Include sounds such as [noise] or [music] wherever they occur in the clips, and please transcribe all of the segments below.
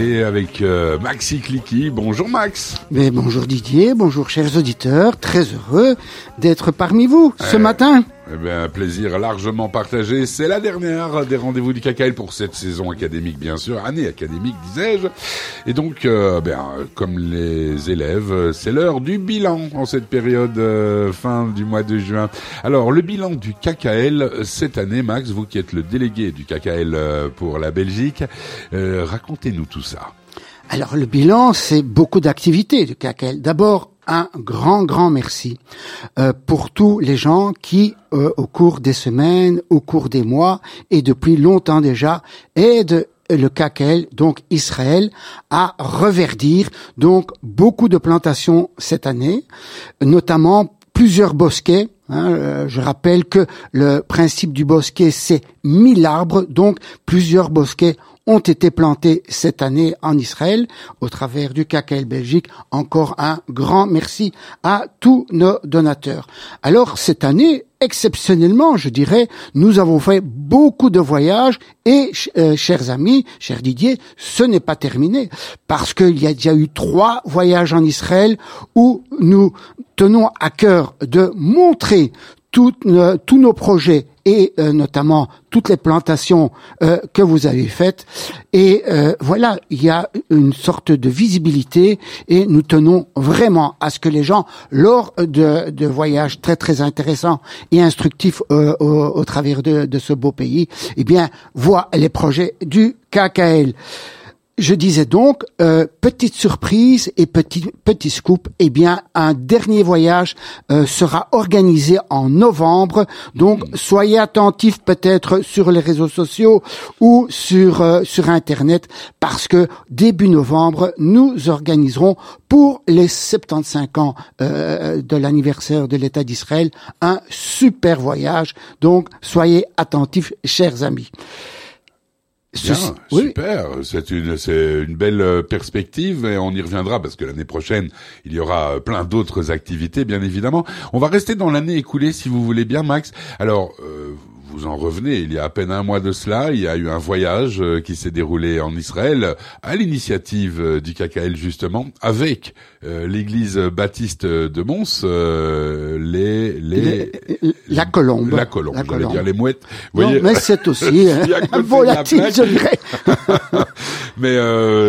et avec euh, Maxi Clicky. Bonjour Max. Mais bonjour Didier, bonjour chers auditeurs, très heureux d'être parmi vous ce matin. Eh bien, plaisir largement partagé. C'est la dernière des rendez-vous du KKL pour cette saison académique, bien sûr, année académique, disais-je. Et donc, euh, ben, comme les élèves, c'est l'heure du bilan en cette période euh, fin du mois de juin. Alors, le bilan du KKL cette année, Max, vous qui êtes le délégué du KKL euh, pour la Belgique, racontez-nous tout ça. Alors, le bilan, c'est beaucoup d'activités du KKL. D'abord, un grand, grand merci euh, pour tous les gens qui, euh, au cours des semaines, au cours des mois et depuis longtemps déjà, aident le KKL, donc Israël, à reverdir donc beaucoup de plantations cette année, notamment plusieurs bosquets. Hein, euh, je rappelle que le principe du bosquet, c'est 1000 arbres, donc plusieurs bosquets ont été plantés cette année en Israël au travers du KKL Belgique. Encore un grand merci à tous nos donateurs. Alors cette année, exceptionnellement, je dirais, nous avons fait beaucoup de voyages et, euh, chers amis, cher Didier, ce n'est pas terminé parce qu'il y a déjà eu trois voyages en Israël où nous tenons à cœur de montrer euh, tous nos projets et euh, notamment toutes les plantations euh, que vous avez faites. Et voilà, il y a une sorte de visibilité et nous tenons vraiment à ce que les gens, lors de, de voyages très très intéressants et instructifs au, au, travers de, de ce beau pays, eh bien, voient les projets du KKL. Je disais donc, euh, petite surprise et petit, petit scoop, eh bien, un dernier voyage euh, sera organisé en novembre. Donc, soyez attentifs peut-être sur les réseaux sociaux ou sur, euh, sur Internet parce que début novembre, nous organiserons pour les 75 ans de l'anniversaire de l'État d'Israël un super voyage. Donc, soyez attentifs, chers amis. Bien, super. C'est une, c'est une belle euh, perspective et on y reviendra parce que l'année prochaine, il y aura euh, plein d'autres activités, bien évidemment. On va rester dans l'année écoulée, si vous voulez bien, Max. Alors, euh, vous en revenez, il y a à peine un mois de cela, il y a eu un voyage euh, qui s'est déroulé en Israël à l'initiative euh, du KKL justement, avec euh, l'église baptiste de Mons, les, les, la colombe, la colombe, j'allais dire les mouettes. Vous non, mais c'est aussi [laughs] un volatile, je dirais. [laughs] mais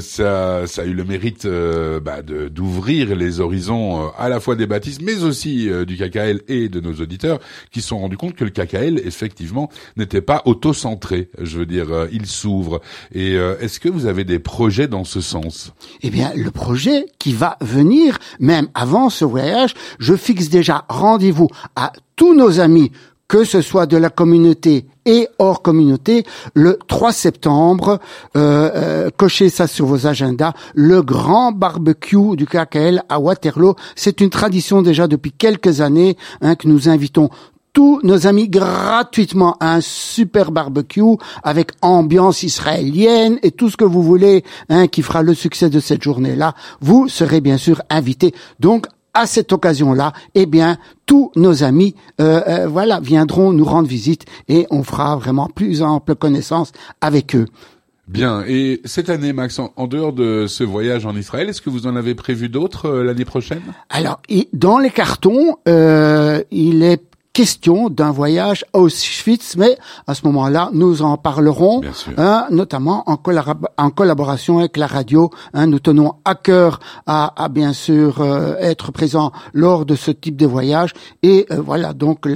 ça, ça a eu le mérite bah, d'ouvrir les horizons à la fois des baptistes, mais aussi du KKL et de nos auditeurs, qui se sont rendus compte que le KKL effectivement n'était pas auto-centré. Je veux dire, euh, il s'ouvre. Et euh, est-ce que vous avez des projets dans ce sens? Eh bien, le projet qui va venir, même avant ce voyage, je fixe déjà rendez-vous à tous nos amis que ce soit de la communauté et hors communauté, le 3 septembre, euh, euh, cochez ça sur vos agendas, le grand barbecue du KKL à Waterloo. C'est une tradition déjà depuis quelques années hein, que nous invitons tous nos amis gratuitement à un super barbecue avec ambiance israélienne et tout ce que vous voulez hein, qui fera le succès de cette journée-là. Vous serez bien sûr invités. Donc à cette occasion-là, eh bien, tous nos amis, euh, euh, voilà, viendront nous rendre visite et on fera vraiment plus ample connaissance avec eux. Bien. Et cette année, Max, en, dehors de ce voyage en Israël, est-ce que vous en avez prévu d'autres euh, l'année prochaine? Alors, dans les cartons, il est question d'un voyage à Auschwitz, mais à ce moment-là, nous en parlerons, hein, notamment en, en, collaboration avec la radio. Hein, nous tenons à cœur à, à bien sûr euh, être présents lors de ce type de voyage. Et euh, voilà, donc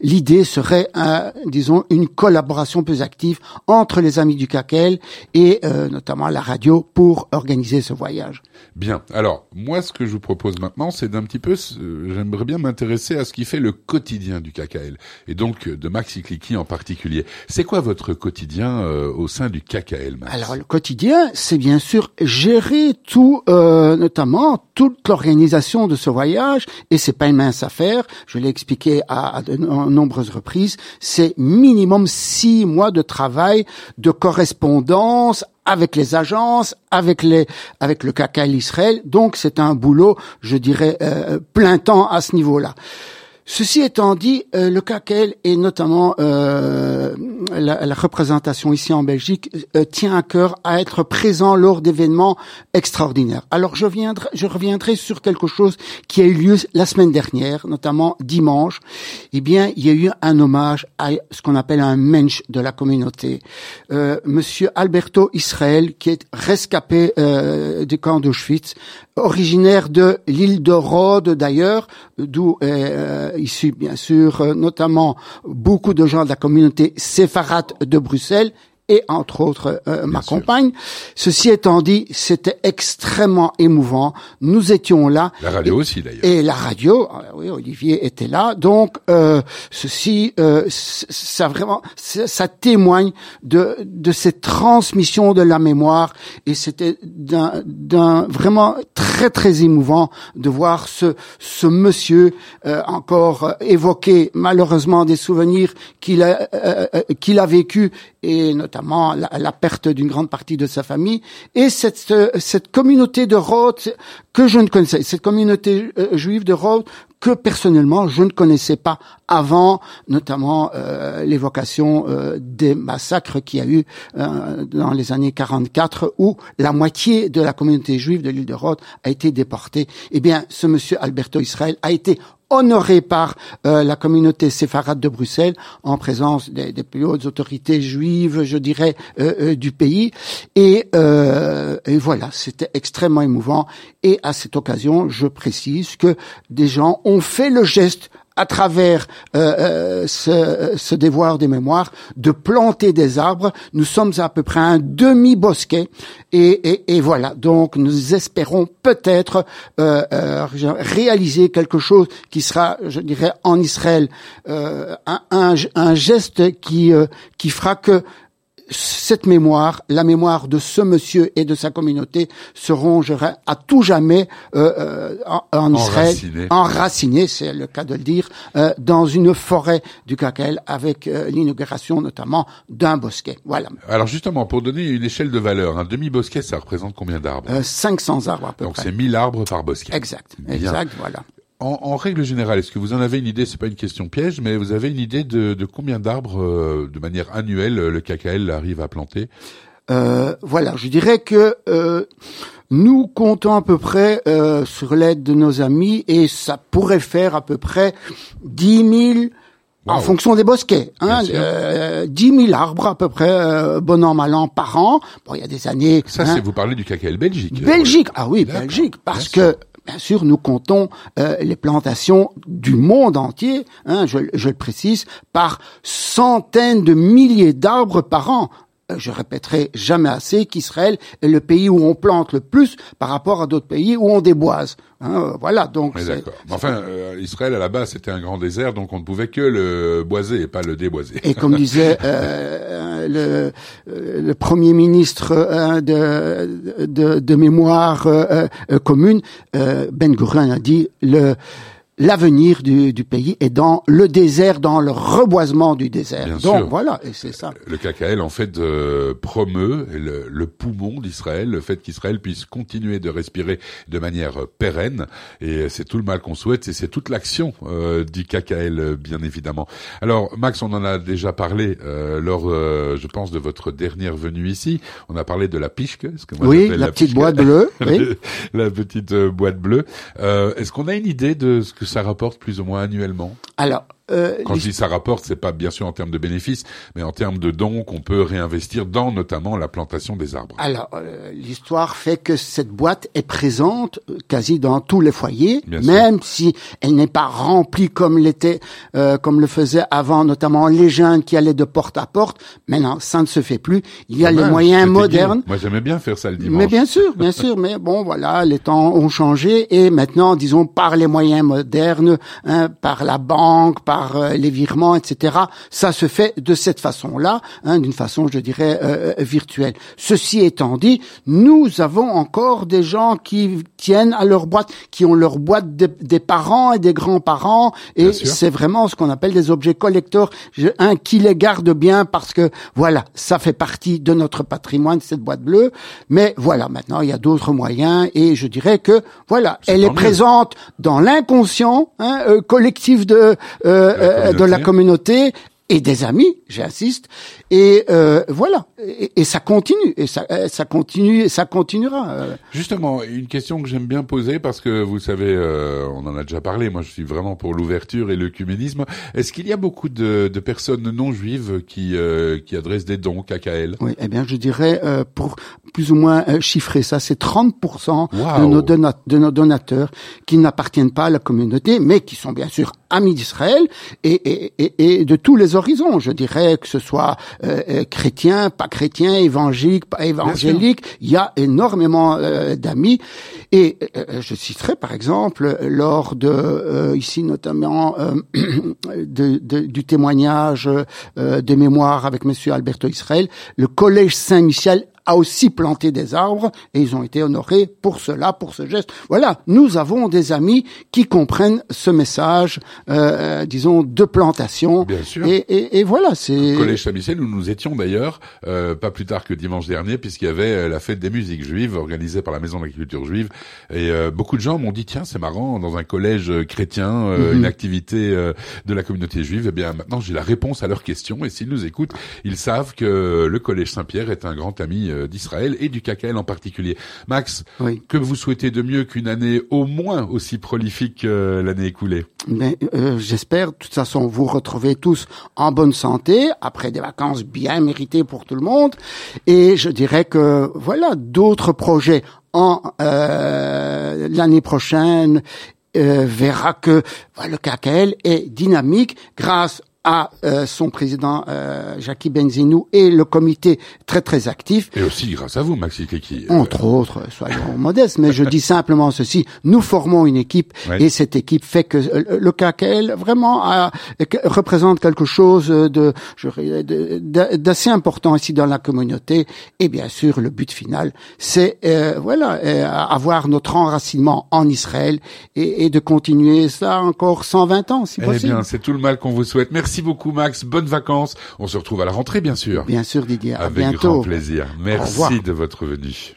l'idée serait, euh, disons, une collaboration plus active entre les amis du CACEL et notamment la radio pour organiser ce voyage. Bien. Alors, moi, ce que je vous propose maintenant, c'est d'un petit peu, j'aimerais bien m'intéresser à ce qui fait le quotidien du KKL, et donc de Maxi Clicky en particulier. C'est quoi votre quotidien euh, au sein du KKL Max? Alors le quotidien, c'est bien sûr gérer tout, euh, notamment toute l'organisation de ce voyage, et c'est pas une mince affaire. Je l'ai expliqué à, à de nombreuses reprises. C'est minimum six mois de travail, de correspondance avec les agences, avec les, avec le KKL Israël. Donc c'est un boulot, je dirais, euh, plein temps à ce niveau-là. Ceci étant dit, euh, le KKL et notamment euh, la, représentation ici en Belgique euh, tient à cœur à être présent lors d'événements extraordinaires. Alors je, viendrai, je reviendrai sur quelque chose qui a eu lieu la semaine dernière, notamment dimanche. Eh bien, il y a eu un hommage à ce qu'on appelle un mensch de la communauté, Monsieur Alberto Israël, qui est rescapé du camp d'Auschwitz, originaire de l'île de Rhodes d'ailleurs, d'où est issu bien sûr euh, notamment beaucoup de gens de la communauté séfarade de Bruxelles et entre autres euh, ma compagne. Ceci étant dit, c'était extrêmement émouvant. Nous étions là. La radio aussi d'ailleurs. Et la radio, euh, oui, Olivier était là. Donc euh, ceci, euh, ça vraiment, ça, témoigne de de cette transmission de la mémoire et c'était d'un d'un vraiment très très émouvant de voir ce ce monsieur encore évoquer malheureusement des souvenirs qu'il a qu'il a vécu et notamment la, perte d'une grande partie de sa famille, et cette, cette communauté de Rhodes que je ne connaissais, cette communauté euh, juive de Rhodes que personnellement je ne connaissais pas avant, notamment euh, l'évocation euh, des massacres qu'il y a eu dans les années 44 où la moitié de la communauté juive de l'île de Rhodes a été déportée. Eh bien, ce monsieur Alberto Israël a été honoré par euh, la communauté séfarade de Bruxelles en présence des, plus hautes autorités juives, je dirais, euh, euh, du pays. Et, et voilà, c'était extrêmement émouvant. Et à cette occasion, je précise que des gens ont fait le geste à travers euh, euh, ce, ce, des mémoires, de planter des arbres. Nous sommes à peu près un demi-bosquet et, et, et, voilà. Donc nous espérons peut-être euh, euh réaliser quelque chose qui sera, je dirais, en Israël, euh, un, un, un, geste qui qui fera que cette mémoire, la mémoire de ce monsieur et de sa communauté seront, je dirais, à tout jamais euh, euh en, Israël, enracinés, c'est le cas de le dire, euh, dans une forêt du Kakel avec euh, l'inauguration notamment d'un bosquet. Voilà. Alors justement, pour donner une échelle de valeur, un demi-bosquet, ça représente combien d'arbres? 500 arbres à peu Donc c'est 1000 arbres par bosquet. Exact, exact, voilà. En, règle générale, est-ce que vous en avez une idée? C'est pas une question piège, mais vous avez une idée de, combien d'arbres, euh, de manière annuelle, le KKL arrive à planter? Euh, Voilà, je dirais que euh, nous comptons à peu près sur l'aide de nos amis, et ça pourrait faire à peu près 10 000 En fonction des bosquets, hein, euh, 10 000 arbres à peu près, bon an mal an par an. Bon, il y a des années. Ça, hein. c'est vous parlez du KKL Belgique. Belgique, ah oui, Belgique, parce que Bien sûr, nous comptons euh, les plantations du monde entier, hein, je, je, le précise, par centaines de milliers d'arbres par an. Euh, je répéterai jamais assez qu'Israël est le pays où on plante le plus par rapport à d'autres pays où on déboise. Hein, voilà, donc. D'accord. Enfin, euh, Israël à la base c'était un grand désert, donc on ne pouvait que le boiser et pas le déboiser. Et comme disait [laughs] euh, le, le, premier ministre hein, de, de, de, mémoire commune, Ben Gurion a dit le l'avenir du, du, pays est dans le désert, dans le reboisement du désert. Donc voilà, et c'est ça. Le KKL en fait euh, promeut le, le poumon d'Israël, le fait qu'Israël puisse continuer de respirer de manière pérenne, et c'est tout le mal qu'on souhaite, et c'est toute l'action euh, du KKL bien évidemment. Alors Max, on en a déjà parlé euh, lors, euh, je pense, de votre dernière venue ici. On a parlé de la pichque, ce que moi oui, la, la petite boîte bleue, [laughs] oui. la petite euh, boîte bleue. Est-ce qu'on a une idée de ce que ça rapporte plus ou moins annuellement? Alors, euh, Quand je dis ça rapporte, c'est pas bien sûr en termes de bénéfices, mais en termes de dons qu'on peut réinvestir dans notamment la plantation des arbres. Alors, euh, l'histoire fait que cette boîte est présente euh, quasi dans tous les foyers, même si elle n'est pas remplie comme l'était, euh, comme le faisait avant, notamment les jeunes qui allaient de porte à porte. Maintenant, ça ne se fait plus. Il y a les moyens modernes. Moi, j'aimais bien faire ça le dimanche. Mais bien sûr, bien sûr. Mais bon, voilà, les temps ont changé et maintenant, disons, par les moyens modernes, hein, par la banque, par par les virements, etc. Ça se fait de cette façon-là, hein, d'une façon, je dirais, virtuelle. Ceci étant dit, nous avons encore des gens qui tiennent à leur boîte, qui ont leur boîte des, parents et des grands-parents, et c'est vraiment ce qu'on appelle des objets collecteurs, un qui les garde bien parce que voilà, ça fait partie de notre patrimoine cette boîte bleue. Mais voilà, maintenant il y a d'autres moyens, et je dirais que voilà, elle est présente dans l'inconscient hein, euh, collectif de euh, euh, de la communauté et des amis, j'insiste, et euh, voilà, et, ça continue, et ça, euh, ça continue, et ça continuera. Euh. Justement, une question que j'aime bien poser parce que vous savez, on en a déjà parlé. Moi, je suis vraiment pour l'ouverture et l'œcuménisme. Est-ce qu'il y a beaucoup de, de personnes non juives qui qui adressent des dons KKL Oui, eh bien, je dirais pour plus ou moins chiffrer ça, c'est 30% de nos, de nos donateurs qui n'appartiennent pas à la communauté, mais qui sont bien sûr amis d'Israël et, et, et de tous les horizons. Je dirais que ce soit euh, euh, chrétien, pas chrétien, évangélique, pas évangélique. Il y a énormément euh, d'amis. Et je citerai par exemple lors de ici notamment [clears throat] de, du témoignage de mémoire avec Monsieur Alberto Israël, le collège Saint-Michel a aussi planté des arbres et ils ont été honorés pour cela, pour ce geste. Voilà, nous avons des amis qui comprennent ce message, euh, euh disons, de plantation. Bien sûr. Et, et, et voilà, c'est. Collège Saint-Michel, où nous étions d'ailleurs, euh, pas plus tard que dimanche dernier, puisqu'il y avait euh, la fête des musiques juives organisée par la Maison de la Culture juive. Et euh, beaucoup de gens m'ont dit, tiens, c'est marrant, dans un collège chrétien, mhm. une activité de la communauté juive. Eh bien, maintenant, j'ai la réponse à leurs questions. Et s'ils nous écoutent, ils savent que le Collège Saint-Pierre est un grand ami euh, d'Israël et du KKL en particulier. Max, que vous souhaitez de mieux qu'une année au moins aussi prolifique que l'année écoulée? Mais euh, j'espère, de toute façon, vous retrouvez tous en bonne santé après des vacances bien méritées pour tout le monde. Et je dirais que voilà d'autres projets en euh, l'année prochaine verra que le KKL est dynamique grâce à euh, son président euh, Jackie Benzinou et le comité très très actif. Et aussi grâce à vous, Maxi Keki. Euh, Entre autres, soyons [laughs] modestes, mais je dis simplement ceci, nous formons une équipe et cette équipe fait que le KKL vraiment a, représente quelque chose de d'assez important ici dans la communauté et bien sûr le but final c'est voilà avoir notre enracinement en Israël et, et, de continuer ça encore 120 ans si possible. Eh bien, c'est tout le mal qu'on vous souhaite. Merci Merci beaucoup Max, bonnes vacances. On se retrouve à la rentrée bien sûr. Bien sûr Didier, Avec grand plaisir. Merci de votre venue.